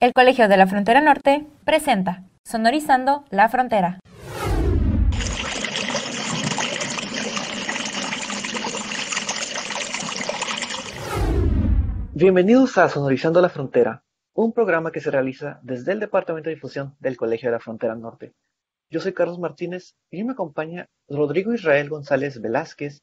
El Colegio de la Frontera Norte presenta Sonorizando la Frontera. Bienvenidos a Sonorizando la Frontera, un programa que se realiza desde el Departamento de Difusión del Colegio de la Frontera Norte. Yo soy Carlos Martínez y me acompaña Rodrigo Israel González Velázquez,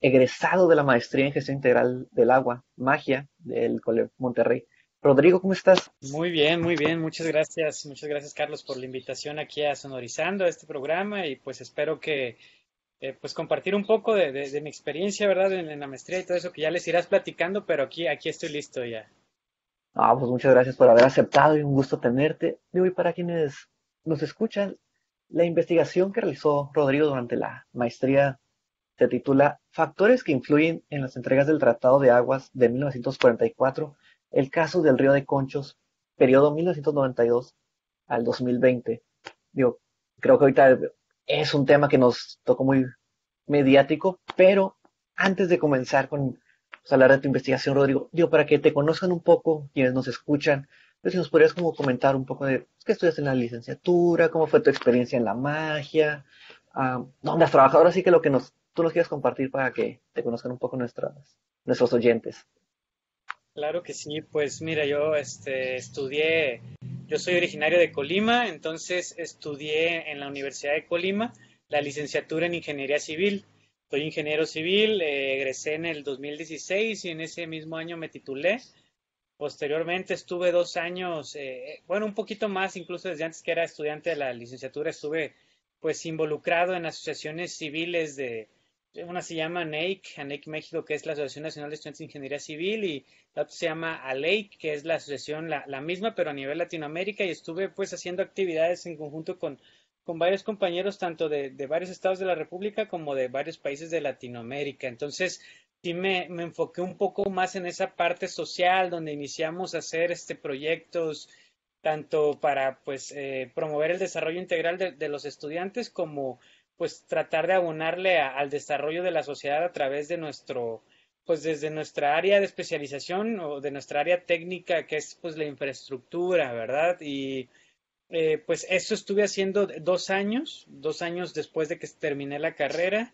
egresado de la Maestría en Gestión Integral del Agua, Magia, del Colegio Monterrey. Rodrigo, ¿cómo estás? Muy bien, muy bien. Muchas gracias. Muchas gracias, Carlos, por la invitación aquí a Sonorizando este programa y pues espero que eh, pues compartir un poco de, mi experiencia, ¿verdad? En, la maestría y todo eso que ya les irás platicando, pero aquí, aquí estoy listo ya. Ah, pues muchas gracias por haber aceptado y un gusto tenerte. Y para quienes nos escuchan, la investigación que realizó Rodrigo durante la maestría se titula Factores que influyen en las entregas del Tratado de Aguas de 1944, el caso del río de Conchos, periodo 1992 al 2020. Digo, creo que ahorita es un tema que nos tocó muy mediático, pero antes de comenzar con pues, hablar de tu investigación, Rodrigo, digo, para que te conozcan un poco quienes nos escuchan, pues si nos podrías como comentar un poco de pues, qué estudias en la licenciatura, cómo fue tu experiencia en la magia, ah, dónde has trabajado, ahora sí que lo que nos tú nos quieras compartir para que te conozcan un poco nuestras, nuestros oyentes. Claro que sí, pues mira, yo este, estudié, yo soy originario de Colima, entonces estudié en la Universidad de Colima la licenciatura en Ingeniería Civil. Soy ingeniero civil, eh, egresé en el 2016 y en ese mismo año me titulé. Posteriormente estuve dos años, eh, bueno, un poquito más, incluso desde antes que era estudiante de la licenciatura, estuve pues involucrado en asociaciones civiles de, una se llama NAIC, ANEIC México, que es la Asociación Nacional de Estudiantes de Ingeniería Civil, y la otra se llama ALEIC, que es la asociación la, la, misma, pero a nivel Latinoamérica, y estuve pues haciendo actividades en conjunto con, con varios compañeros, tanto de, de, varios estados de la República como de varios países de Latinoamérica. Entonces, sí me, me enfoqué un poco más en esa parte social, donde iniciamos a hacer este proyectos tanto para pues eh, promover el desarrollo integral de, de los estudiantes como pues tratar de abonarle al desarrollo de la sociedad a través de nuestro, pues desde nuestra área de especialización o de nuestra área técnica, que es pues la infraestructura, ¿verdad? Y eh, pues eso estuve haciendo dos años, dos años después de que terminé la carrera.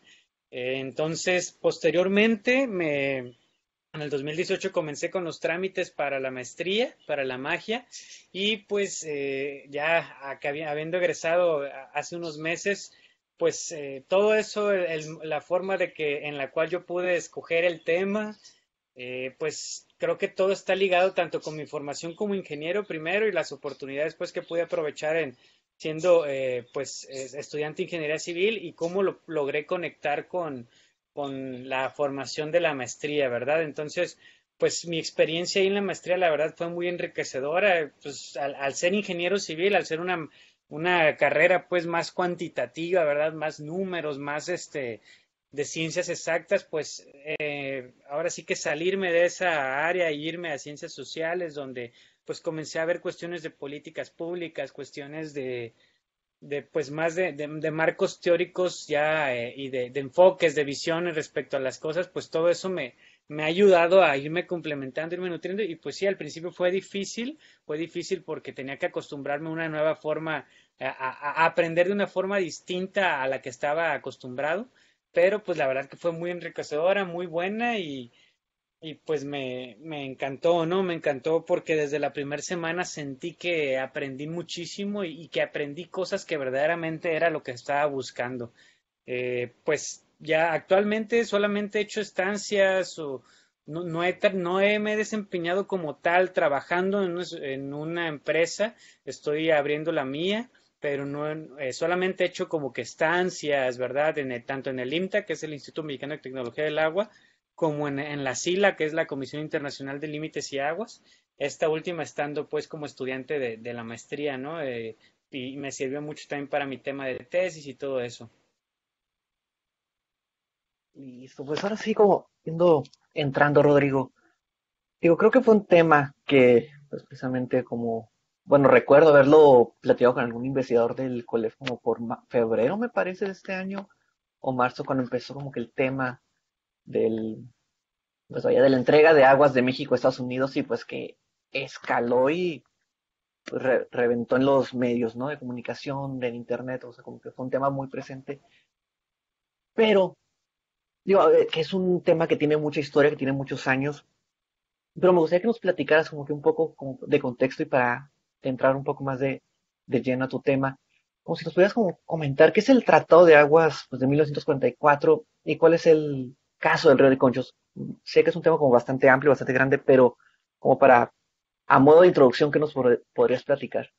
Eh, entonces, posteriormente, me, en el 2018 comencé con los trámites para la maestría, para la magia, y pues eh, ya habiendo egresado hace unos meses, pues eh, todo eso, la forma de que en la cual yo pude escoger el tema, eh, pues creo que todo está ligado tanto con mi formación como ingeniero primero y las oportunidades pues que pude aprovechar en siendo eh, pues estudiante de ingeniería civil y cómo lo logré conectar con, con la formación de la maestría, ¿verdad? Entonces, pues mi experiencia ahí en la maestría, la verdad, fue muy enriquecedora. Pues al ser ingeniero civil, al ser una una carrera pues más cuantitativa, ¿verdad? Más números, más este de ciencias exactas, pues eh, ahora sí que salirme de esa área e irme a ciencias sociales, donde pues comencé a ver cuestiones de políticas públicas, cuestiones de, de pues más de, de, marcos teóricos ya eh, y de, de, enfoques, de visiones respecto a las cosas, pues todo eso me, me ha ayudado a irme complementando, irme nutriendo y pues sí, al principio fue difícil, fue difícil porque tenía que acostumbrarme a una nueva forma, a, aprender de una forma distinta a la que estaba acostumbrado, pero pues la verdad que fue muy enriquecedora, muy buena y, y pues me, me encantó, ¿no? Me encantó porque desde la primera semana sentí que aprendí muchísimo y, que aprendí cosas que verdaderamente era lo que estaba buscando. Eh, pues ya actualmente solamente he hecho estancias o no, no, he, no me he desempeñado como tal trabajando en, una empresa, estoy abriendo la mía, pero no eh, solamente he hecho como que estancias, ¿verdad? En tanto en el IMTA, que es el Instituto Mexicano de Tecnología del Agua, como en, la SILA, que es la Comisión Internacional de Límites y Aguas, esta última estando pues como estudiante de, de la maestría, ¿no? Eh, y me sirvió mucho también para mi tema de tesis y todo eso. Listo, pues ahora sí como entrando Rodrigo, digo, creo que fue un tema que pues precisamente como, bueno, recuerdo haberlo platicado con algún investigador del colegio como por febrero me parece de este año o marzo cuando empezó como que el tema del, pues vaya, de la entrega de aguas de México a Estados Unidos y pues que escaló y reventó en los medios, ¿no? De comunicación, del internet, o sea, como que fue un tema muy presente. Pero, digo, que es un tema que tiene mucha historia, que tiene muchos años, pero me gustaría que nos platicaras como que un poco de contexto y para entrar un poco más de, de lleno a tu tema, como si nos pudieras como comentar qué es el Tratado de Aguas pues, de 1944 y cuál es el caso del río de Conchos. Sé que es un tema como bastante amplio, bastante grande, pero como para, a modo de introducción, ¿qué nos podrías platicar?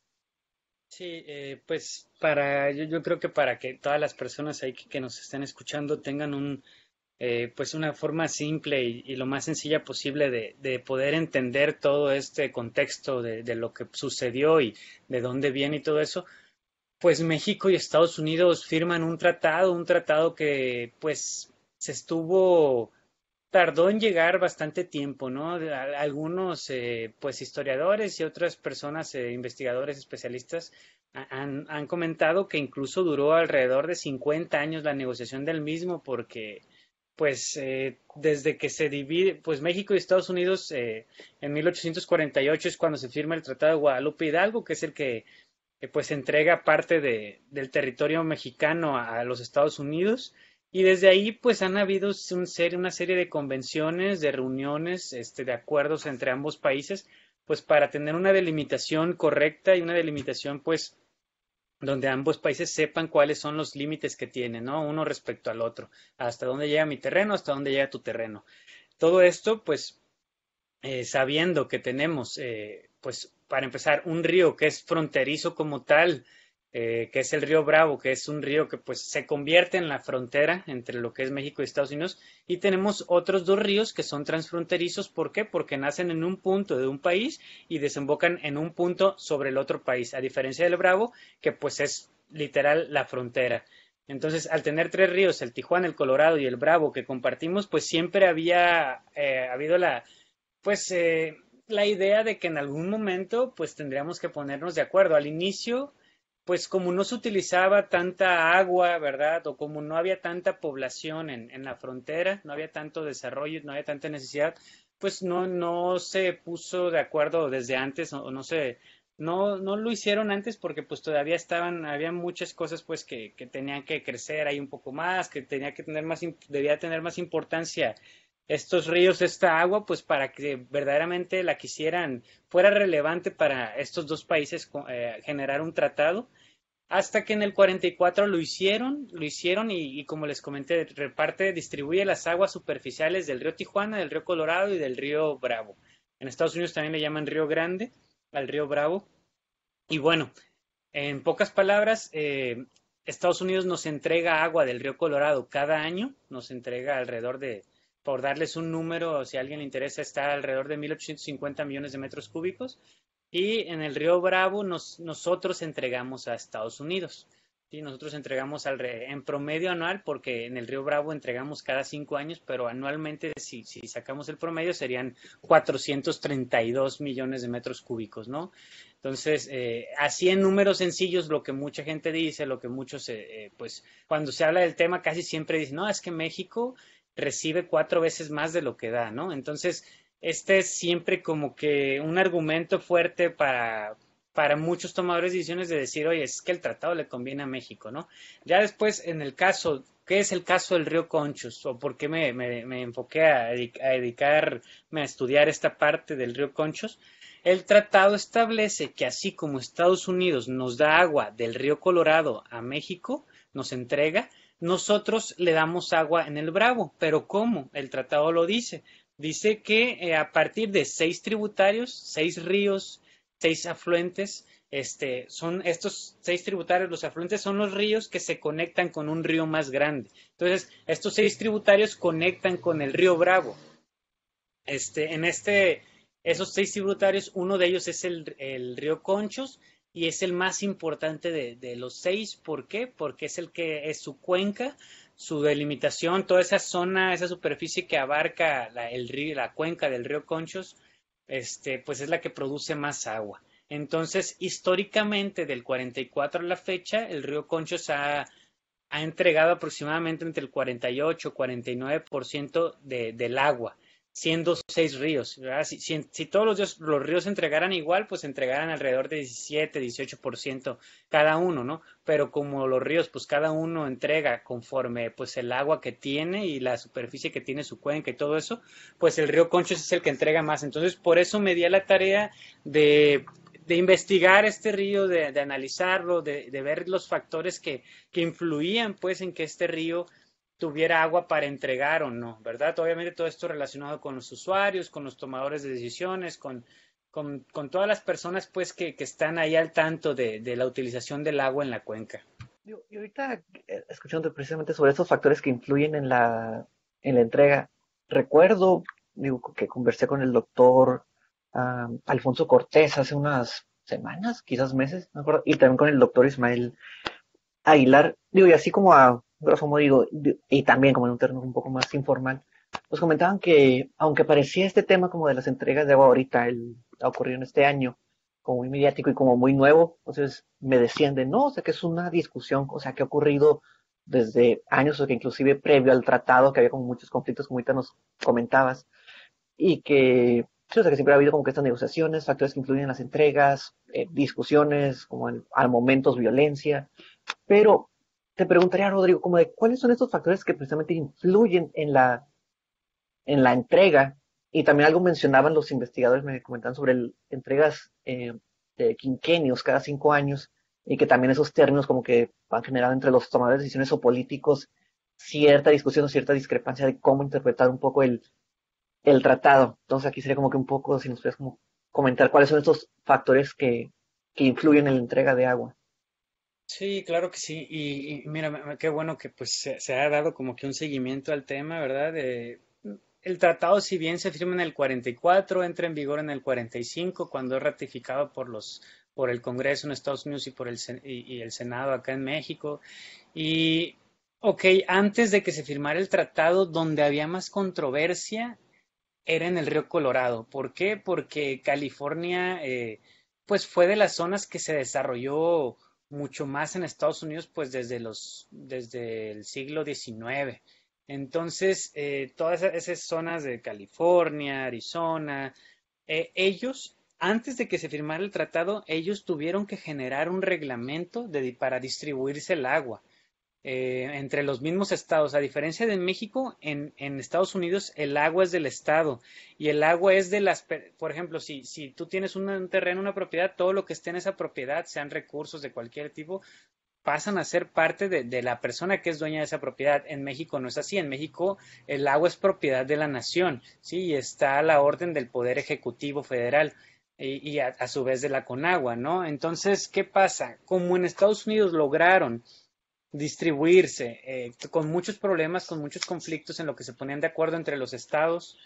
Sí, eh, pues para, yo, creo que para que todas las personas ahí que, nos estén escuchando tengan un, eh, pues una forma simple y, lo más sencilla posible de, de, poder entender todo este contexto de, lo que sucedió y de dónde viene y todo eso, pues México y Estados Unidos firman un tratado, un tratado que pues se estuvo tardó en llegar bastante tiempo, ¿no? Algunos, eh, pues, historiadores y otras personas, eh, investigadores, especialistas, han, comentado que incluso duró alrededor de 50 años la negociación del mismo, porque, pues, eh, desde que se divide, pues México y Estados Unidos en 1848 es cuando se firma el Tratado de Guadalupe Hidalgo, que es el que, pues, entrega parte de, del territorio mexicano a los Estados Unidos. Y desde ahí, pues han habido una serie de convenciones, de reuniones, este, de acuerdos entre ambos países, pues para tener una delimitación correcta y una delimitación, pues, donde ambos países sepan cuáles son los límites que tienen, ¿no? Uno respecto al otro. Hasta dónde llega mi terreno, hasta dónde llega tu terreno. Todo esto, pues, eh, sabiendo que tenemos, eh, pues, para empezar, un río que es fronterizo como tal, eh, que es el río Bravo, que es un río que pues se convierte en la frontera entre lo que es México y Estados Unidos, y tenemos otros dos ríos que son transfronterizos, ¿por qué? Porque nacen en un punto de un país y desembocan en un punto sobre el otro país, a diferencia del Bravo, que pues es literal la frontera. Entonces, al tener tres ríos, el Tijuana, el Colorado y el Bravo que compartimos, pues siempre había eh, habido la, pues, eh, la idea de que en algún momento, pues tendríamos que ponernos de acuerdo. Al inicio, pues como no se utilizaba tanta agua, ¿verdad? O como no había tanta población en, en, la frontera, no había tanto desarrollo, no había tanta necesidad, pues no, no se puso de acuerdo desde antes, o no se, no, no lo hicieron antes porque pues todavía estaban, había muchas cosas pues que, que tenían que crecer ahí un poco más, que tenía que tener más, debía tener más importancia estos ríos, esta agua, pues para que verdaderamente la quisieran, fuera relevante para estos dos países eh, generar un tratado, hasta que en el 44 lo hicieron, lo hicieron y, como les comenté, reparte, distribuye las aguas superficiales del río Tijuana, del río Colorado y del río Bravo. En Estados Unidos también le llaman río Grande al río Bravo. Y bueno, en pocas palabras, eh, Estados Unidos nos entrega agua del río Colorado cada año, nos entrega alrededor de por darles un número, si a alguien le interesa, está alrededor de 1.850 millones de metros cúbicos. Y en el río Bravo nosotros entregamos a Estados Unidos. ¿sí? Nosotros entregamos al, en promedio anual, porque en el río Bravo entregamos cada cinco años, pero anualmente, si, si sacamos el promedio, serían 432 millones de metros cúbicos, ¿no? Entonces, eh, así en números sencillos, lo que mucha gente dice, lo que muchos, eh, eh, pues, cuando se habla del tema, casi siempre dicen, no, es que México recibe cuatro veces más de lo que da, ¿no? Entonces, este es siempre como que un argumento fuerte para, para muchos tomadores de decisiones de decir, oye, es que el tratado le conviene a México, ¿no? Ya después, en el caso, ¿qué es el caso del río Conchos? ¿O por qué me, me, enfoqué a, a, dedicarme a estudiar esta parte del río Conchos? El tratado establece que así como Estados Unidos nos da agua del río Colorado a México, nos entrega, nosotros le damos agua en el Bravo. Pero ¿cómo? El tratado lo dice. Dice que eh, a partir de seis tributarios, seis ríos, seis afluentes, este, son estos seis tributarios, los afluentes son los ríos que se conectan con un río más grande. Entonces, estos seis tributarios conectan con el río Bravo. Este, en este, esos seis tributarios, uno de ellos es el, el río Conchos, y es el más importante de, los seis. ¿Por qué? Porque es el que es su cuenca, su delimitación, toda esa zona, esa superficie que abarca la, el río, la cuenca del río Conchos, este, pues es la que produce más agua. Entonces, históricamente, del 44 a la fecha, el río Conchos ha, entregado aproximadamente entre el 48 y 49% de, del agua. Siendo seis ríos. Si, si, todos los, los, ríos se entregaran igual, pues entregaran alrededor de 17, 18% cada uno, ¿no? Pero como los ríos, pues cada uno entrega conforme pues el agua que tiene y la superficie que tiene su cuenca y todo eso, pues el río Conchos es el que entrega más. Entonces, por eso me di a la tarea de de investigar este río, de, de analizarlo, de, de, ver los factores que, que influían pues en que este río tuviera agua para entregar o no, ¿verdad? Obviamente todo esto relacionado con los usuarios, con los tomadores de decisiones, con, con, todas las personas pues que, que, están ahí al tanto de, de, la utilización del agua en la cuenca. Y ahorita, eh, escuchando precisamente sobre estos factores que influyen en la, en la entrega, recuerdo digo, que conversé con el doctor Alfonso Cortés hace unas semanas, quizás meses, me acuerdo, y también con el doctor Ismael Aguilar, digo, y así como a grosso modo digo, y también como en un término un poco más informal, nos comentaban que, aunque parecía este tema como de las entregas de agua ahorita, el, ha ocurrido en este año, como muy mediático y como muy nuevo, entonces me decían de no, o sea que es una discusión, o sea que ha ocurrido desde años, o que inclusive previo al tratado, que había como muchos conflictos, como ahorita nos comentabas, y que, o sea que siempre ha habido como que estas negociaciones, factores que influyen en las entregas, eh, discusiones, como en, al momentos violencia, pero te preguntaría, Rodrigo, como de cuáles son estos factores que precisamente influyen en la, en la entrega. Y también algo mencionaban los investigadores, me comentaban sobre el, entregas eh, de quinquenios cada cinco años y que también esos términos como que van generando entre los tomadores de decisiones o políticos cierta discusión o cierta discrepancia de cómo interpretar un poco el, el tratado. Entonces aquí sería como que un poco, si nos puedes como comentar cuáles son estos factores que, que influyen en la entrega de agua. Sí, claro que sí. Y, mira, qué bueno que pues se, ha dado como que un seguimiento al tema, ¿verdad? De, el tratado, si bien se firma en el 44, entra en vigor en el 45, cuando es ratificado por los por el Congreso en Estados Unidos y por el y el Senado acá en México. Y ok, antes de que se firmara el tratado, donde había más controversia era en el río Colorado. ¿Por qué? Porque California, eh, pues fue de las zonas que se desarrolló mucho más en Estados Unidos, pues desde los, desde el siglo XIX. Entonces, eh, todas esas zonas de California, Arizona, eh, ellos, antes de que se firmara el tratado, ellos tuvieron que generar un reglamento de, para distribuirse el agua. Eh, entre los mismos estados. A diferencia de México, en, en, Estados Unidos el agua es del estado y el agua es de las, por ejemplo, si, si tú tienes un, terreno, una propiedad, todo lo que esté en esa propiedad, sean recursos de cualquier tipo, pasan a ser parte de, de, la persona que es dueña de esa propiedad. En México no es así. En México el agua es propiedad de la nación, ¿sí? Y está a la orden del Poder Ejecutivo Federal y, y a, a, su vez de la Conagua, ¿no? Entonces, ¿qué pasa? Como en Estados Unidos lograron distribuirse eh, con muchos problemas, con muchos conflictos en lo que se ponían de acuerdo entre los estados,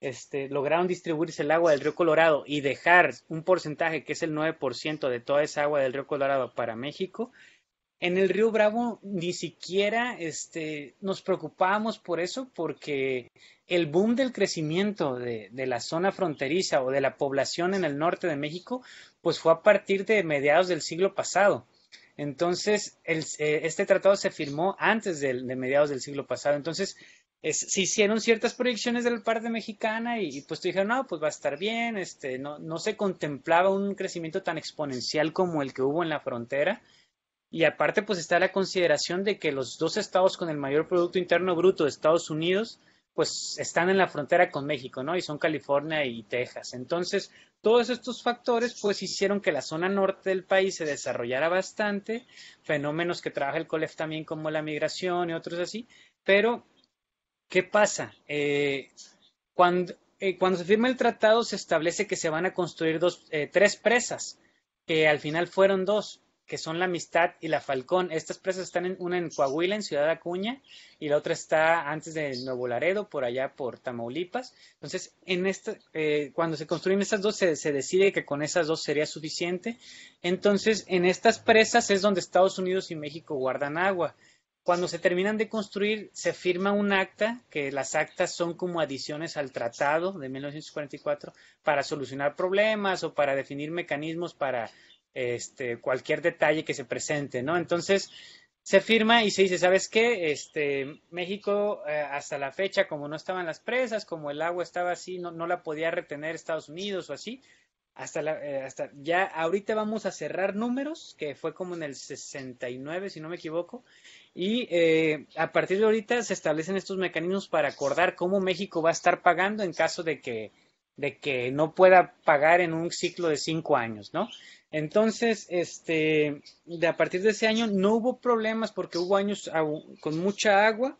este, lograron distribuirse el agua del río Colorado y dejar un porcentaje que es el 9% de toda esa agua del río Colorado para México, en el río Bravo ni siquiera este, nos preocupábamos por eso porque el boom del crecimiento de, de, la zona fronteriza o de la población en el norte de México pues fue a partir de mediados del siglo pasado. Entonces, eh, este tratado se firmó antes de, mediados del siglo pasado. Entonces, es, se hicieron ciertas proyecciones de la parte mexicana y, y, pues dijeron, no, pues va a estar bien, este, no, no se contemplaba un crecimiento tan exponencial como el que hubo en la frontera. Y aparte, pues está la consideración de que los dos estados con el mayor Producto Interno Bruto de Estados Unidos, pues están en la frontera con México, ¿no? Y son California y Texas. Entonces, todos estos factores pues hicieron que la zona norte del país se desarrollara bastante, fenómenos que trabaja el COLEF también como la migración y otros así, pero ¿qué pasa? Eh, cuando, eh, cuando se firma el tratado se establece que se van a construir dos, eh, tres presas, que al final fueron dos, que son la Amistad y la Falcón. Estas presas están en, una en Coahuila, en Ciudad Acuña, y la otra está antes de Nuevo Laredo, por allá por Tamaulipas. Entonces, eh, cuando se construyen estas dos, se, decide que con esas dos sería suficiente. Entonces, en estas presas es donde Estados Unidos y México guardan agua. Cuando se terminan de construir, se firma un acta, que las actas son como adiciones al tratado de 1944 para solucionar problemas o para definir mecanismos para este, cualquier detalle que se presente, ¿no? Entonces, se firma y se dice, ¿sabes qué? Este, México eh, hasta la fecha, como no estaban las presas, como el agua estaba así, no, no la podía retener Estados Unidos o así, hasta, la, eh, hasta ya ahorita vamos a cerrar números, que fue como en el 69, si no me equivoco, y eh, a partir de ahorita se establecen estos mecanismos para acordar cómo México va a estar pagando en caso de que, de que no pueda pagar en un ciclo de cinco años, ¿no? Entonces, este, de a partir de ese año no hubo problemas porque hubo años con mucha agua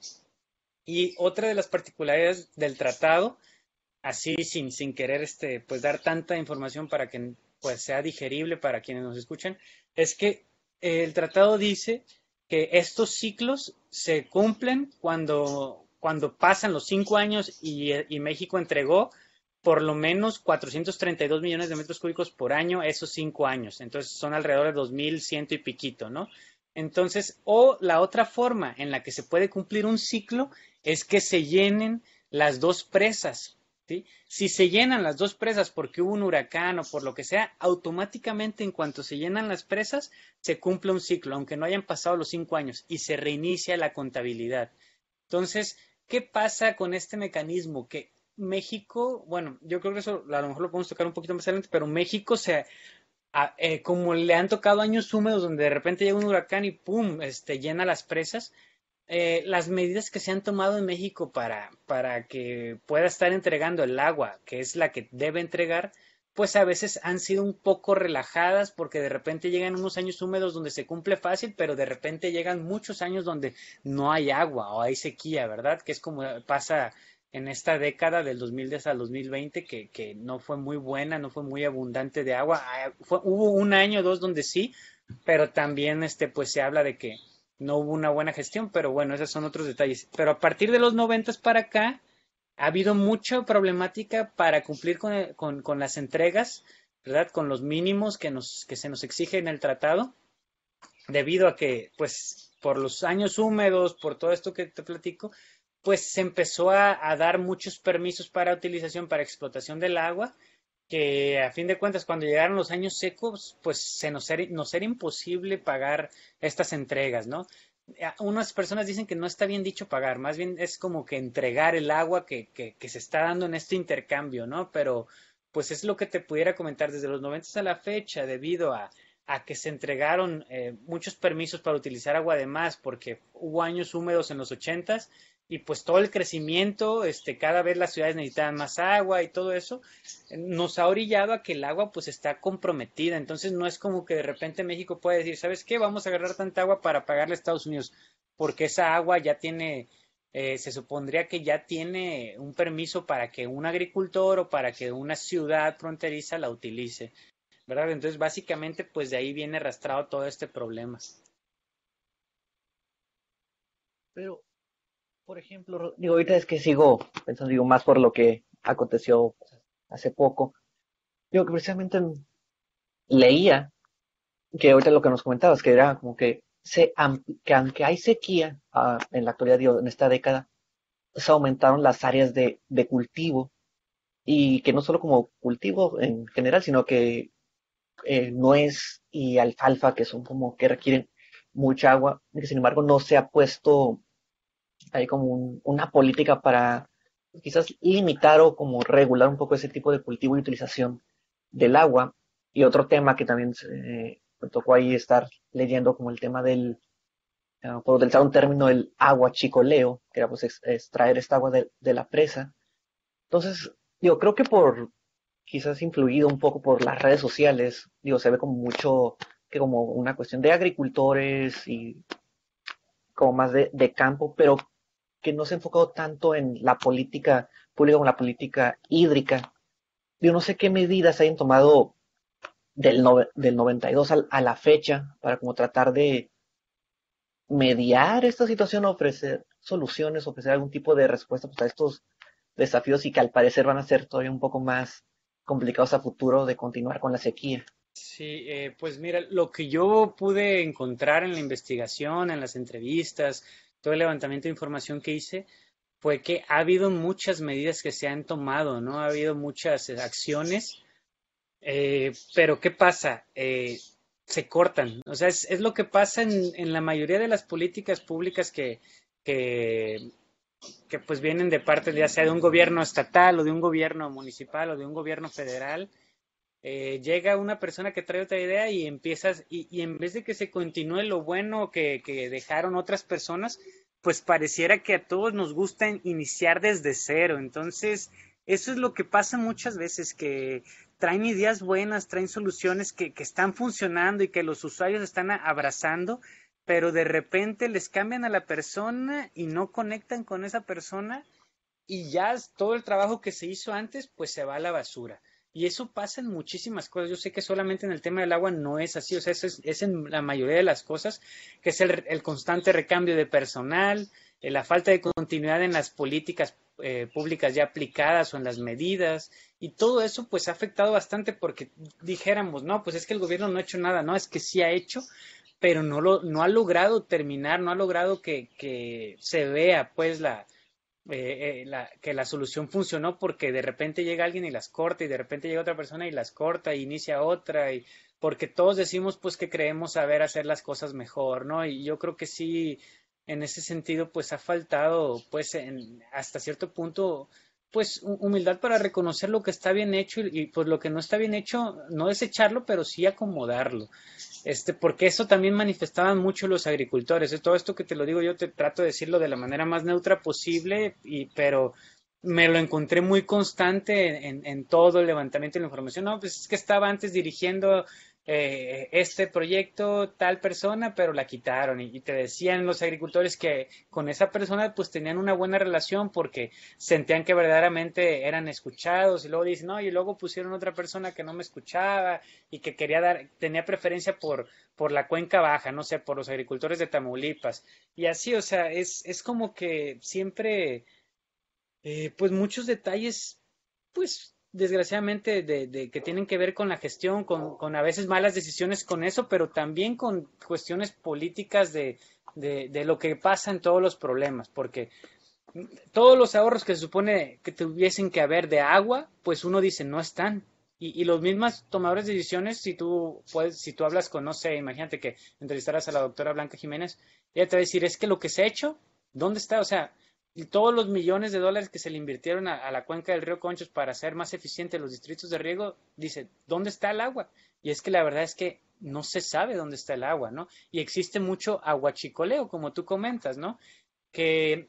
y otra de las particularidades del tratado, así sin, sin querer este, pues dar tanta información para que pues sea digerible para quienes nos escuchan, es que el tratado dice que estos ciclos se cumplen cuando, cuando pasan los cinco años y, y México entregó por lo menos 432 millones de metros cúbicos por año esos cinco años. Entonces son alrededor de 2.100 y piquito, ¿no? Entonces, o la otra forma en la que se puede cumplir un ciclo es que se llenen las dos presas. ¿sí? Si se llenan las dos presas porque hubo un huracán o por lo que sea, automáticamente en cuanto se llenan las presas, se cumple un ciclo, aunque no hayan pasado los cinco años, y se reinicia la contabilidad. Entonces, ¿qué pasa con este mecanismo? Que México, bueno, yo creo que eso a lo mejor lo podemos tocar un poquito más adelante, pero México se, eh, como le han tocado años húmedos donde de repente llega un huracán y pum, este, llena las presas, eh, las medidas que se han tomado en México para, para que pueda estar entregando el agua, que es la que debe entregar, pues a veces han sido un poco relajadas porque de repente llegan unos años húmedos donde se cumple fácil, pero de repente llegan muchos años donde no hay agua o hay sequía, ¿verdad? Que es como pasa en esta década del 2010 al 2020 que, que no fue muy buena, no fue muy abundante de agua. Ah, hubo un año o dos donde sí, pero también este, pues se habla de que no hubo una buena gestión, pero bueno, esos son otros detalles. Pero a partir de los 90 para acá, ha habido mucha problemática para cumplir con, con, con, las entregas, ¿verdad? Con los mínimos que, nos, que se nos exige en el tratado, debido a que, pues, por los años húmedos, por todo esto que te platico, pues se empezó a, dar muchos permisos para utilización, para explotación del agua, que a fin de cuentas cuando llegaron los años secos, pues se nos era, imposible pagar estas entregas, ¿no? Unas personas dicen que no está bien dicho pagar, más bien es como que entregar el agua que, se está dando en este intercambio, ¿no? Pero pues es lo que te pudiera comentar desde los 90 a la fecha, debido a, que se entregaron eh, muchos permisos para utilizar agua de más, porque hubo años húmedos en los 80 y pues todo el crecimiento, este, cada vez las ciudades necesitaban más agua y todo eso, nos ha orillado a que el agua pues está comprometida. Entonces no es como que de repente México puede decir, ¿sabes qué? Vamos a agarrar tanta agua para pagarle a Estados Unidos, porque esa agua ya tiene, eh, se supondría que ya tiene un permiso para que un agricultor o para que una ciudad fronteriza la utilice, ¿verdad? Entonces básicamente pues de ahí viene arrastrado todo este problema. Pero por ejemplo, digo, ahorita es que sigo pensando, digo, más por lo que aconteció hace poco. Digo que precisamente leía que ahorita lo que nos comentabas, que era como que, se, que aunque hay sequía ah, en la actualidad, digo, en esta década, se aumentaron las áreas de, de cultivo y que no solo como cultivo en general, sino que eh, nuez y alfalfa, que son como que requieren mucha agua, que sin embargo no se ha puesto hay como una política para quizás limitar o como regular un poco ese tipo de cultivo y utilización del agua. Y otro tema que también me tocó ahí estar leyendo como el tema del, uh, por utilizar un término, del agua chicoleo, que era pues extraer esta agua de, de, la presa. Entonces, yo creo que por quizás influido un poco por las redes sociales, digo, se ve como mucho que como una cuestión de agricultores y como más de, de campo, pero que no se ha enfocado tanto en la política pública como la política hídrica. Yo no sé qué medidas hayan tomado del, del 92 a, la fecha para como tratar de mediar esta situación, ofrecer soluciones, ofrecer algún tipo de respuesta pues, a estos desafíos y que al parecer van a ser todavía un poco más complicados a futuro de continuar con la sequía. Sí, eh, pues mira, lo que yo pude encontrar en la investigación, en las entrevistas, todo el levantamiento de información que hice, fue que ha habido muchas medidas que se han tomado, ¿no? Ha habido muchas acciones, eh, pero ¿qué pasa? Eh, se cortan. O sea, es, lo que pasa en, en, la mayoría de las políticas públicas que, que, que pues vienen de parte ya sea de un gobierno estatal o de un gobierno municipal o de un gobierno federal. Eh, llega una persona que trae otra idea y empiezas, y, en vez de que se continúe lo bueno que, que, dejaron otras personas, pues pareciera que a todos nos gusta iniciar desde cero. Entonces, eso es lo que pasa muchas veces, que traen ideas buenas, traen soluciones que, que están funcionando y que los usuarios están abrazando, pero de repente les cambian a la persona y no conectan con esa persona y ya todo el trabajo que se hizo antes, pues se va a la basura. Y eso pasa en muchísimas cosas. Yo sé que solamente en el tema del agua no es así, o sea, es, es en la mayoría de las cosas, que es el, el constante recambio de personal, eh, la falta de continuidad en las políticas eh, públicas ya aplicadas o en las medidas, y todo eso pues ha afectado bastante porque dijéramos, no, pues es que el gobierno no ha hecho nada, no, es que sí ha hecho, pero no, lo, no ha logrado terminar, no ha logrado que, que se vea pues la, eh, la, que la solución funcionó porque de repente llega alguien y las corta y de repente llega otra persona y las corta y inicia otra y porque todos decimos pues que creemos saber hacer las cosas mejor, ¿no? Y yo creo que sí en ese sentido, pues ha faltado, pues en, hasta cierto punto, pues humildad para reconocer lo que está bien hecho y, pues lo que no está bien hecho, no desecharlo, pero sí acomodarlo. Este, porque eso también manifestaban mucho los agricultores. Todo esto que te lo digo yo te trato de decirlo de la manera más neutra posible, y, pero me lo encontré muy constante en, en, todo el levantamiento de la información. No, pues es que estaba antes dirigiendo eh, este proyecto tal persona, pero la quitaron y, te decían los agricultores que con esa persona pues tenían una buena relación porque sentían que verdaderamente eran escuchados y luego dicen, no, y luego pusieron otra persona que no me escuchaba y que quería dar, tenía preferencia por, por la cuenca baja, no sé, por los agricultores de Tamaulipas. Y así, o sea, es, es como que siempre, eh, pues muchos detalles, pues desgraciadamente, de, que tienen que ver con la gestión, con, a veces malas decisiones con eso, pero también con cuestiones políticas de, de, lo que pasa en todos los problemas, porque todos los ahorros que se supone que tuviesen que haber de agua, pues uno dice, no están. Y, los mismos tomadores de decisiones, si tú puedes, si tú hablas con, no sé, imagínate que entrevistaras a la doctora Blanca Jiménez, ella te va a decir, es que lo que se ha hecho, ¿dónde está? O sea, todos los millones de dólares que se le invirtieron a, la cuenca del río Conchos para hacer más eficientes los distritos de riego, dice, ¿dónde está el agua? Y es que la verdad es que no se sabe dónde está el agua, ¿no? Y existe mucho aguachicoleo, como tú comentas, ¿no? Que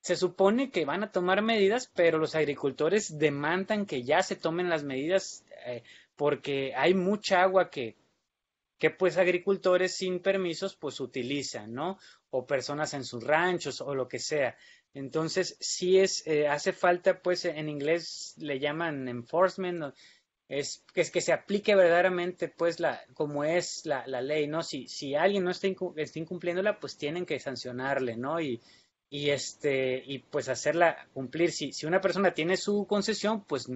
se supone que van a tomar medidas, pero los agricultores demandan que ya se tomen las medidas eh, porque hay mucha agua que, que pues agricultores sin permisos pues utilizan, ¿no? O personas en sus ranchos o lo que sea. Entonces, sí es, eh, hace falta, pues en inglés le llaman enforcement, es que, se aplique verdaderamente, pues, la, como es la, la ley, ¿no? Si, si alguien no está, incumpliéndola, pues tienen que sancionarle, ¿no? Y, y este, y pues hacerla cumplir. Si, si una persona tiene su concesión, pues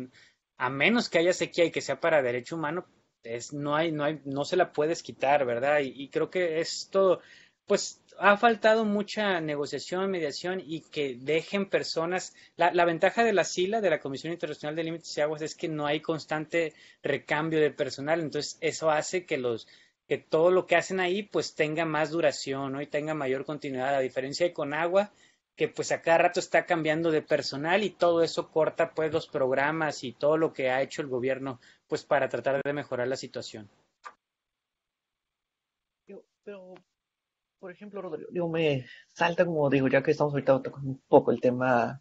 a menos que haya sequía y que sea para derecho humano, es, no hay, no hay, no se la puedes quitar, ¿verdad? Y, y creo que es todo, pues ha faltado mucha negociación, mediación y que dejen personas. La, ventaja de la SILA, de la Comisión Internacional de Límites y Aguas, es que no hay constante recambio de personal. Entonces, eso hace que los que todo lo que hacen ahí pues tenga más duración y tenga mayor continuidad, a diferencia de con agua, que pues a cada rato está cambiando de personal y todo eso corta pues los programas y todo lo que ha hecho el gobierno pues para tratar de mejorar la situación. Pero por ejemplo, Rodrigo, me salta como digo, ya que estamos ahorita un poco el tema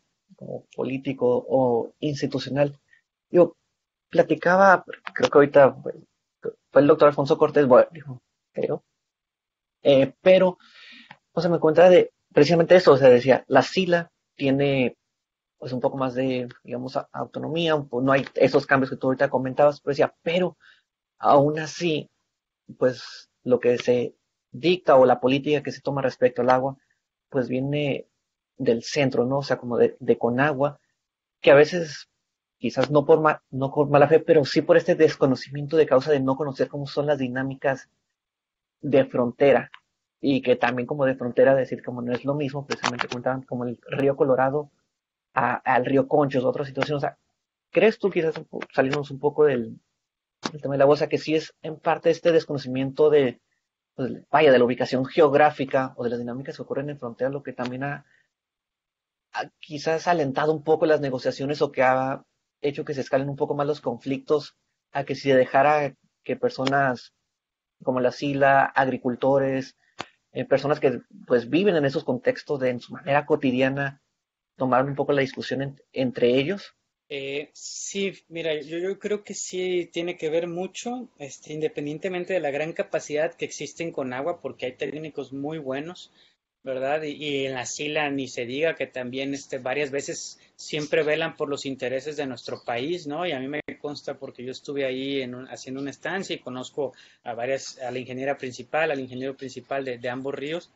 político o institucional. Yo platicaba, creo que ahorita fue el doctor Alfonso Cortés, bueno, dijo, creo, eh, pero, o sea, me cuenta de precisamente eso, o sea, decía, la SILA tiene pues un poco más de, digamos, autonomía, no hay esos cambios que tú ahorita comentabas, pero decía, pero aún así, pues lo que se dicta o la política que se toma respecto al agua, pues viene del centro, ¿no? O sea, como de, de Conagua, que a veces, quizás no por, no por mala fe, pero sí por este desconocimiento de causa de no conocer cómo son las dinámicas de frontera. Y que también como de frontera decir como no es lo mismo, precisamente contaban como el río Colorado al río Conchos, otra situación. O sea, ¿crees tú quizás salirnos un poco del, el tema del agua, o sea que sí es en parte este desconocimiento de, pues, vaya, de la ubicación geográfica o de las dinámicas que ocurren en frontera, lo que también ha, quizás alentado un poco las negociaciones o que ha hecho que se escalen un poco más los conflictos a que si se dejara que personas como la SILA, agricultores, eh, personas que pues viven en esos contextos de en su manera cotidiana, tomaron un poco la discusión entre ellos. Eh, sí, mira, yo, creo que sí tiene que ver mucho, este, independientemente de la gran capacidad que existen con agua, porque hay técnicos muy buenos, ¿verdad? Y, en la SILA ni se diga que también este, varias veces siempre velan por los intereses de nuestro país, ¿no? Y a mí me consta porque yo estuve ahí en haciendo una estancia y conozco a varias, a la ingeniera principal, al ingeniero principal de ambos ríos.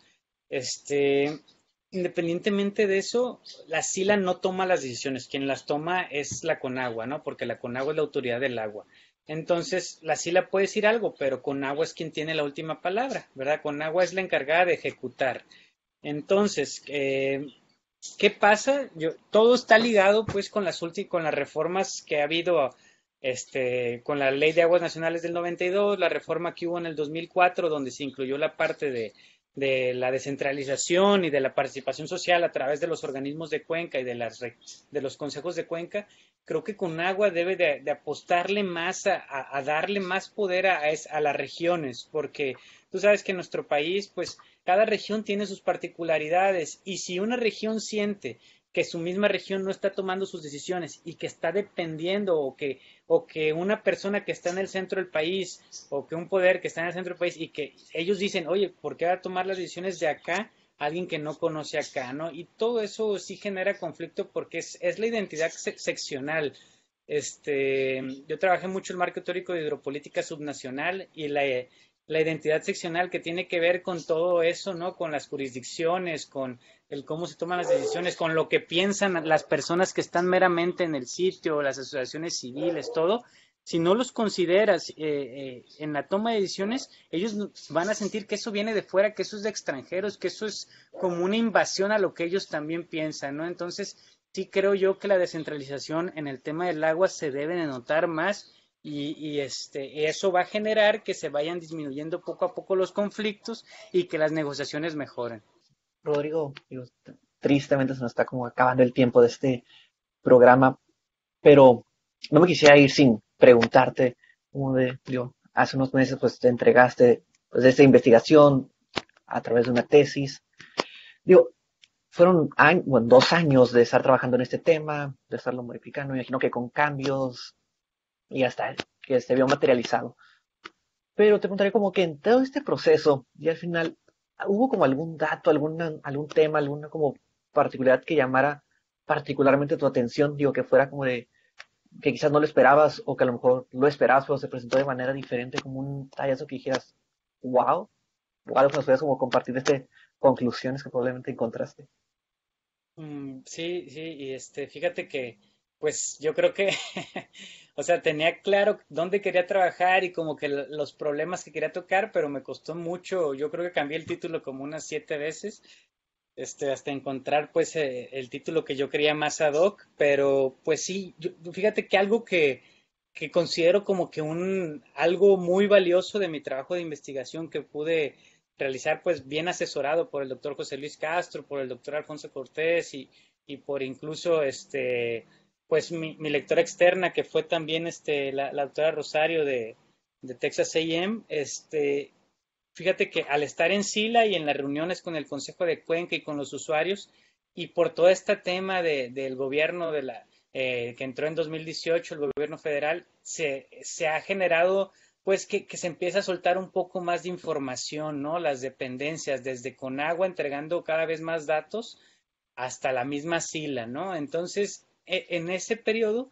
Este, independientemente de eso, la SILA no toma las decisiones, quien las toma es la CONAGUA, ¿no? Porque la CONAGUA es la autoridad del agua. Entonces, la SILA puede decir algo, pero CONAGUA es quien tiene la última palabra, ¿verdad? CONAGUA es la encargada de ejecutar. Entonces, eh, ¿qué pasa? Todo está ligado pues con las con las reformas que ha habido este, con la Ley de Aguas Nacionales del 92, la reforma que hubo en el 2004, donde se incluyó la parte de, de la descentralización y de la participación social a través de los organismos de cuenca y de, las, de los consejos de cuenca, creo que con agua debe de, apostarle más a, a, darle más poder a, a las regiones, porque tú sabes que en nuestro país, pues cada región tiene sus particularidades y si una región siente que su misma región no está tomando sus decisiones y que está dependiendo o que, o que una persona que está en el centro del país o que un poder que está en el centro del país y que ellos dicen, oye, ¿por qué va a tomar las decisiones de acá alguien que no conoce acá? ¿no? Y todo eso sí genera conflicto porque es, la identidad seccional. Este, yo trabajé mucho el marco teórico de hidropolítica subnacional y la, la identidad seccional que tiene que ver con todo eso, ¿no? Con las jurisdicciones, con el cómo se toman las decisiones, con lo que piensan las personas que están meramente en el sitio, las asociaciones civiles, todo. Si no los consideras eh, eh, en la toma de decisiones, ellos van a sentir que eso viene de fuera, que eso es de extranjeros, que eso es como una invasión a lo que ellos también piensan, ¿no? Entonces, sí creo yo que la descentralización en el tema del agua se debe de notar más y, este, eso va a generar que se vayan disminuyendo poco a poco los conflictos y que las negociaciones mejoren. Rodrigo, tristemente se nos está como acabando el tiempo de este programa, pero no me quisiera ir sin preguntarte, como de, yo, hace unos meses pues te entregaste pues, esta investigación a través de una tesis. Digo, fueron dos años de estar trabajando en este tema, de estarlo modificando, me imagino que con cambios, y hasta que se vio materializado. Pero te preguntaré como que en todo este proceso y al final hubo como algún dato, alguna, algún tema, alguna como particularidad que llamara particularmente tu atención, digo que fuera como de que quizás no lo esperabas o que a lo mejor lo esperabas pero se presentó de manera diferente como un tallazo que dijeras wow o algo que nos puedas como compartir este conclusiones que probablemente encontraste. Mm, sí, sí, y este, fíjate que pues yo creo que, o sea, tenía claro dónde quería trabajar y como que los problemas que quería tocar, pero me costó mucho. Yo creo que cambié el título como unas siete veces, este, hasta encontrar pues eh, el título que yo quería más ad hoc, pero pues sí, fíjate que algo que, que considero como que un, algo muy valioso de mi trabajo de investigación que pude realizar pues bien asesorado por el doctor José Luis Castro, por el doctor Alfonso Cortés y, y por incluso este pues mi, lectora externa, que fue también este, la, doctora Rosario de, Texas AM, este, fíjate que al estar en SILA y en las reuniones con el Consejo de Cuenca y con los usuarios, y por todo este tema del gobierno de la, eh, que entró en 2018, el gobierno federal, se, se ha generado pues que, que, se empieza a soltar un poco más de información, ¿no? Las dependencias, desde Conagua entregando cada vez más datos hasta la misma SILA, ¿no? Entonces, en ese periodo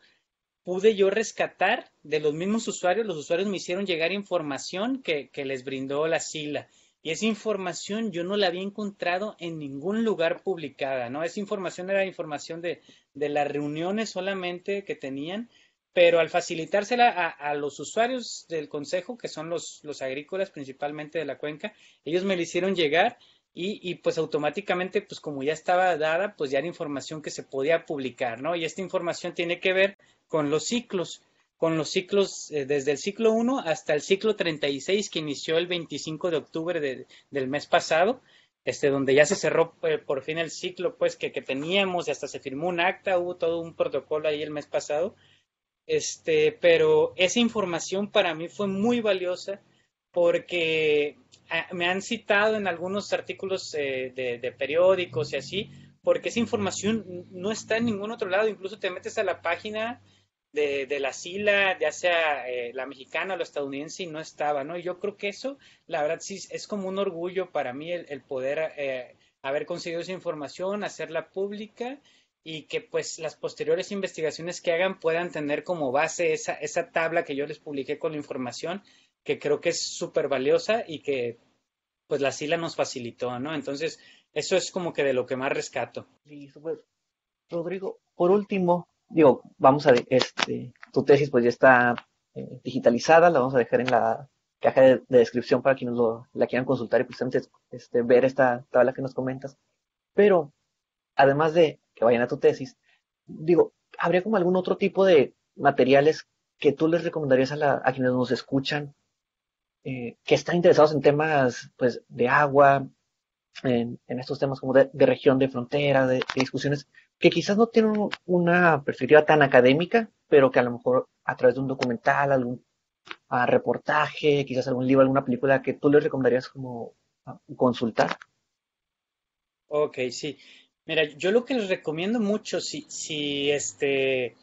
pude yo rescatar de los mismos usuarios, los usuarios me hicieron llegar información que, les brindó la SILA. Y esa información yo no la había encontrado en ningún lugar publicada, ¿no? Esa información era información de, de las reuniones solamente que tenían, pero al facilitársela a, a, los usuarios del consejo, que son los, los agrícolas principalmente de la cuenca, ellos me la hicieron llegar y, pues automáticamente, pues como ya estaba dada, pues ya era información que se podía publicar, ¿no? Y esta información tiene que ver con los ciclos. con los ciclos eh, desde el ciclo 1 hasta el ciclo 36 que inició el 25 de octubre del mes pasado, este, donde ya se cerró eh, por fin el ciclo pues que, que, teníamos y hasta se firmó un acta, hubo todo un protocolo ahí el mes pasado. Este, pero esa información para mí fue muy valiosa porque me han citado en algunos artículos eh, de, de, periódicos y así, porque esa información no está en ningún otro lado, incluso te metes a la página de, la SILA, ya sea eh, la mexicana o la estadounidense, y no estaba, ¿no? Y yo creo que eso, la verdad, sí es como un orgullo para mí el, poder eh, haber conseguido esa información, hacerla pública y que pues las posteriores investigaciones que hagan puedan tener como base esa, esa tabla que yo les publiqué con la información, que creo que es súper valiosa y que pues la SILA nos facilitó, ¿no? Entonces, eso es como que de lo que más rescato. Listo, pues, Rodrigo, por último, digo, vamos a, este, tu tesis pues ya está eh, digitalizada, la vamos a dejar en la caja de, descripción para quienes lo, la quieran consultar y precisamente este, ver esta tabla que nos comentas. Pero, además de que vayan a tu tesis, digo, ¿habría como algún otro tipo de materiales que tú les recomendarías a, la, a quienes nos escuchan eh, que están interesados en temas pues de agua, en, estos temas como de, región de frontera, de, de discusiones que quizás no tienen una perspectiva tan académica, pero que a lo mejor a través de un documental, algún ah, reportaje, quizás algún libro, alguna película que tú les recomendarías como ah, consultar. Ok, sí. Mira, yo lo que les recomiendo mucho, si, si este,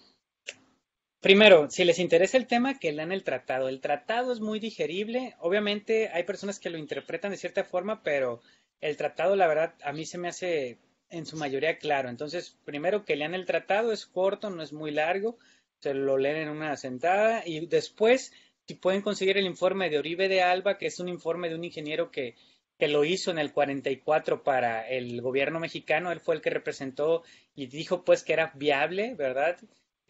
primero, si les interesa el tema, que lean el tratado. El tratado es muy digerible. Obviamente hay personas que lo interpretan de cierta forma, pero el tratado, la verdad, a mí se me hace en su mayoría claro. Entonces, primero que lean el tratado, es corto, no es muy largo, se lo leen en una sentada y después, si pueden conseguir el informe de Oribe de Alba, que es un informe de un ingeniero que, que lo hizo en el 44 para el gobierno mexicano, él fue el que representó y dijo pues que era viable, ¿verdad?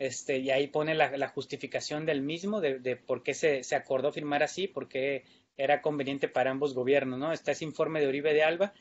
Este, y ahí pone la, justificación del mismo, de, por qué se, acordó firmar así, porque era conveniente para ambos gobiernos, ¿no? Está ese informe de Oribe de Alba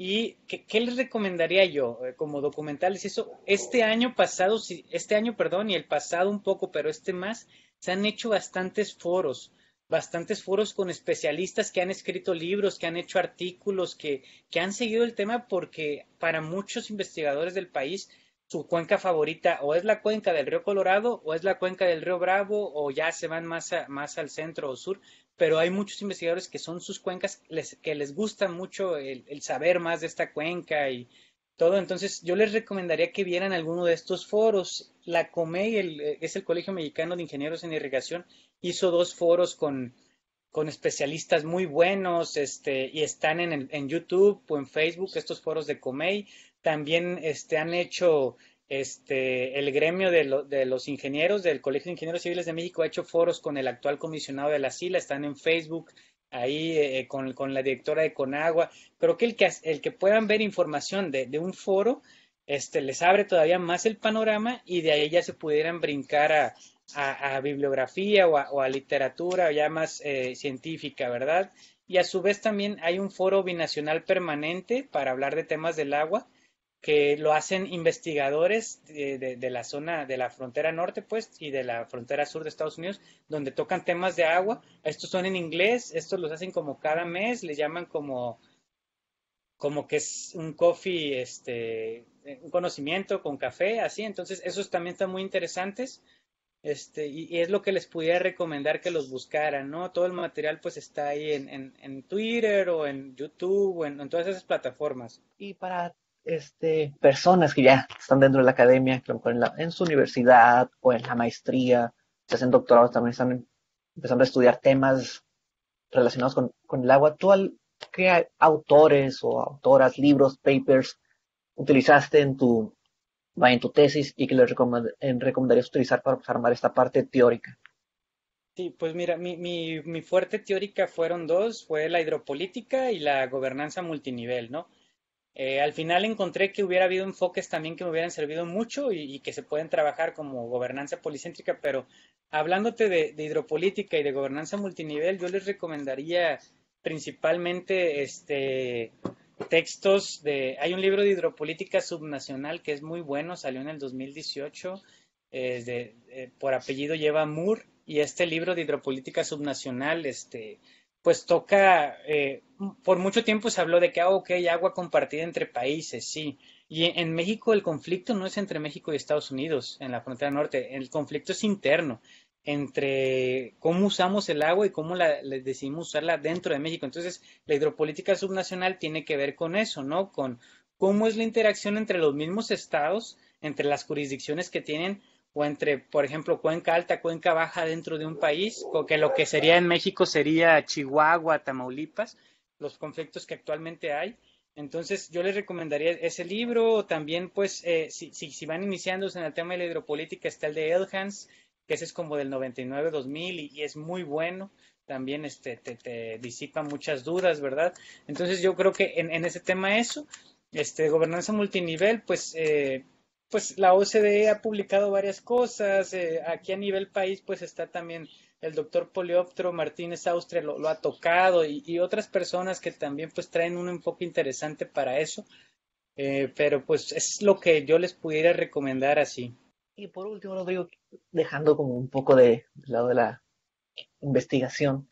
¿Y qué, les recomendaría yo eh, como documentales? Eso, este año pasado, este año, perdón, y el pasado un poco, pero este más, se han hecho bastantes foros, bastantes foros con especialistas que han escrito libros, que han hecho artículos, que, que han seguido el tema porque para muchos investigadores del país su cuenca favorita o es la cuenca del río Colorado o es la cuenca del río Bravo o ya se van más, más al centro o sur, pero hay muchos investigadores que son sus cuencas, que les gusta mucho el, saber más de esta cuenca y todo. Entonces, yo les recomendaría que vieran alguno de estos foros. La COMEI, es el Colegio Mexicano de Ingenieros en Irrigación, hizo dos foros con, con especialistas muy buenos este, y están en, en YouTube o en Facebook, estos foros de COMEI. También este, han hecho este, el gremio de, de, los ingenieros del Colegio de Ingenieros Civiles de México ha hecho foros con el actual comisionado de la SILA, están en Facebook, ahí eh, con, con, la directora de Conagua. Creo que el que, el que puedan ver información de, de, un foro este, les abre todavía más el panorama y de ahí ya se pudieran brincar a, a, bibliografía o a, o a, literatura ya más eh, científica, ¿verdad? Y a su vez también hay un foro binacional permanente para hablar de temas del agua que lo hacen investigadores de, la zona de la frontera norte, pues, y de la frontera sur de Estados Unidos, donde tocan temas de agua. Estos son en inglés, estos los hacen como cada mes, les llaman como, como que es un coffee, este, un conocimiento con café, así. Entonces, esos también están muy interesantes. Este, y, es lo que les pudiera recomendar que los buscaran, ¿no? Todo el material pues está ahí en, en, en Twitter o en YouTube o en todas esas plataformas. Y para este, personas que ya están dentro de la academia, que en, la, en su universidad o en la maestría, se hacen doctorados, también están empezando a estudiar temas relacionados con, el agua. ¿Tú qué autores o autoras, libros, papers utilizaste en tu, en tu tesis y que les recomendarías utilizar para armar esta parte teórica? Sí, pues mira, mi, mi, mi fuerte teórica fueron dos, fue la hidropolítica y la gobernanza multinivel, ¿no? Eh, al final encontré que hubiera habido enfoques también que me hubieran servido mucho y, que se pueden trabajar como gobernanza policéntrica, pero hablándote de, hidropolítica y de gobernanza multinivel, yo les recomendaría principalmente este textos de hay un libro de hidropolítica subnacional que es muy bueno, salió en el 2018, eh, de, eh, por apellido lleva Moore y este libro de hidropolítica subnacional, este, pues toca, eh, por mucho tiempo se habló de que, ah, ok, agua compartida entre países, sí. Y en México el conflicto no es entre México y Estados Unidos, en la frontera norte, el conflicto es interno entre cómo usamos el agua y cómo la, decidimos usarla dentro de México. Entonces, la hidropolítica subnacional tiene que ver con eso, ¿no? Con cómo es la interacción entre los mismos estados, entre las jurisdicciones que tienen, o entre, por ejemplo, cuenca alta, cuenca baja dentro de un país, o que lo que sería en México sería Chihuahua, Tamaulipas, los conflictos que actualmente hay. Entonces, yo les recomendaría ese libro, también, pues, eh, si, si, si, van iniciándose en el tema de la hidropolítica, está el de Elhans, que ese es como del 99-2000 y, es muy bueno. También este, te, disipa muchas dudas, ¿verdad? Entonces yo creo que en, ese tema eso, este, gobernanza multinivel, pues, eh, pues la OCDE ha publicado varias cosas. Eh, aquí a nivel país, pues está también el doctor Polioptro Martínez Austria lo, ha tocado y, otras personas que también pues traen un enfoque interesante para eso. Eh, pero pues es lo que yo les pudiera recomendar así. Y por último, Rodrigo, dejando como un poco de, lado de la investigación,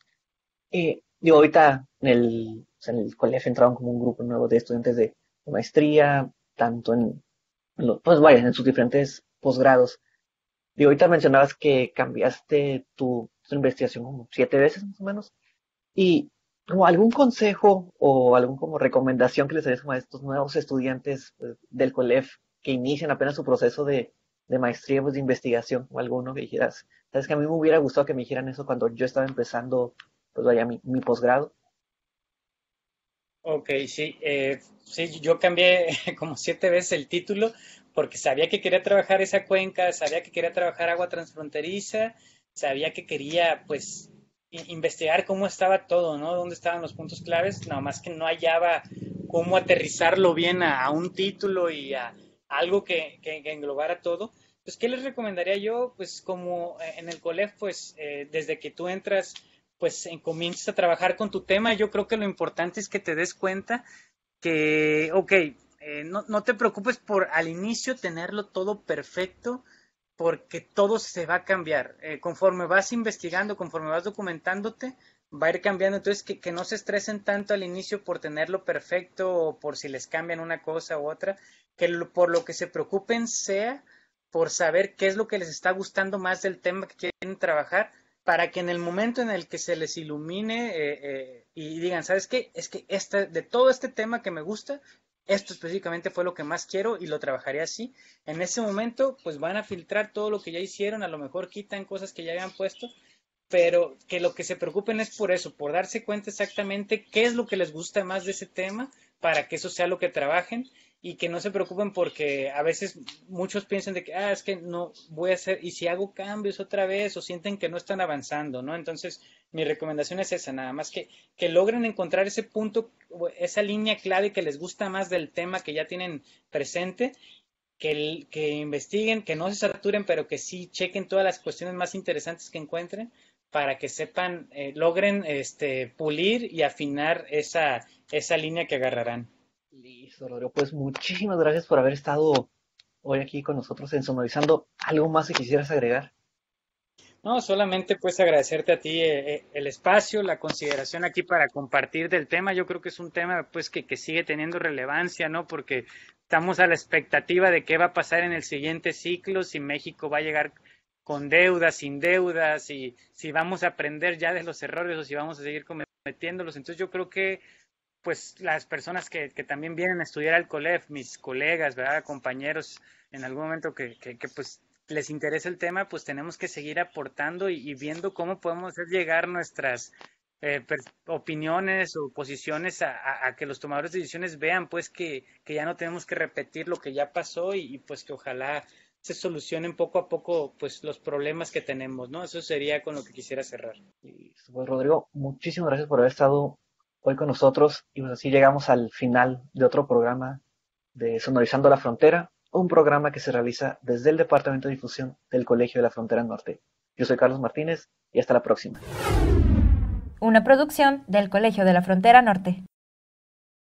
eh, digo, ahorita el, en el colegio entraron como un grupo nuevo de estudiantes de, maestría, tanto en, pues vaya, en sus diferentes posgrados. Y ahorita mencionabas que cambiaste tu, investigación como siete veces más o menos. Y como algún consejo o algún como recomendación que les darías a estos nuevos estudiantes pues, del COLEF que inician apenas su proceso de, de maestría pues, de investigación o alguno que dijeras, sabes que a mí me hubiera gustado que me dijeran eso cuando yo estaba empezando, pues vaya, mi, mi posgrado. Ok, sí, eh, sí, yo cambié como siete veces el título porque sabía que quería trabajar esa cuenca, sabía que quería trabajar agua transfronteriza, sabía que quería, pues, investigar cómo estaba todo, ¿no? Dónde estaban los puntos claves, nada más que no hallaba cómo aterrizarlo bien a un título y a, algo que, que, englobara todo. Pues, ¿qué les recomendaría yo? Pues como eh, en el COLEF, pues eh, desde que tú entras, pues en, comienzas a trabajar con tu tema, yo creo que lo importante es que te des cuenta que, ok, eh, no, no, te preocupes por al inicio tenerlo todo perfecto, porque todo se va a cambiar. conforme vas investigando, conforme vas documentándote, va a ir cambiando. Entonces, que, que, no se estresen tanto al inicio por tenerlo perfecto o por si les cambian una cosa u otra, que por lo que se preocupen sea por saber qué es lo que les está gustando más del tema que quieren trabajar, para que en el momento en el que se les ilumine eh, eh, y digan, ¿sabes qué? Es que este, de todo este tema que me gusta, esto específicamente fue lo que más quiero y lo trabajaré así. En ese momento, pues van a filtrar todo lo que ya hicieron, a lo mejor quitan cosas que ya habían puesto, pero que lo que se preocupen es por eso, por darse cuenta exactamente qué es lo que les gusta más de ese tema, para que eso sea lo que trabajen y que no se preocupen porque a veces muchos piensan de que, ah, es que no voy a hacer, y si hago cambios otra vez o sienten que no están avanzando, ¿no? Entonces, mi recomendación es esa, nada más que, que logren encontrar ese punto, esa línea clave que les gusta más del tema que ya tienen presente, que, que investiguen, que no se saturen, pero que sí chequen todas las cuestiones más interesantes que encuentren para que sepan, eh, logren este, pulir y afinar esa, esa línea que agarrarán. Listo, Rodrigo. Pues muchísimas gracias por haber estado hoy aquí con nosotros en Sonorizando. ¿Algo más que quisieras agregar? No, solamente pues agradecerte a ti eh, eh, el espacio, la consideración aquí para compartir del tema. Yo creo que es un tema pues que, que, sigue teniendo relevancia, ¿no? Porque estamos a la expectativa de qué va a pasar en el siguiente ciclo, si México va a llegar con deudas, sin deudas, y si vamos a aprender ya de los errores o si vamos a seguir cometiéndolos. Entonces yo creo que pues las personas que, que, también vienen a estudiar al COLEF, mis colegas, ¿verdad? compañeros, en algún momento que, que, pues les interesa el tema, pues tenemos que seguir aportando y, viendo cómo podemos hacer llegar nuestras eh, opiniones o posiciones a, que los tomadores de decisiones vean pues que, que, ya no tenemos que repetir lo que ya pasó y, pues que ojalá se solucionen poco a poco pues los problemas que tenemos, ¿no? Eso sería con lo que quisiera cerrar. Pues Rodrigo, muchísimas gracias por haber estado hoy con nosotros y pues así llegamos al final de otro programa de Sonorizando la Frontera, un programa que se realiza desde el Departamento de Difusión del Colegio de la Frontera Norte. Yo soy Carlos Martínez y hasta la próxima. Una producción del Colegio de la Frontera Norte.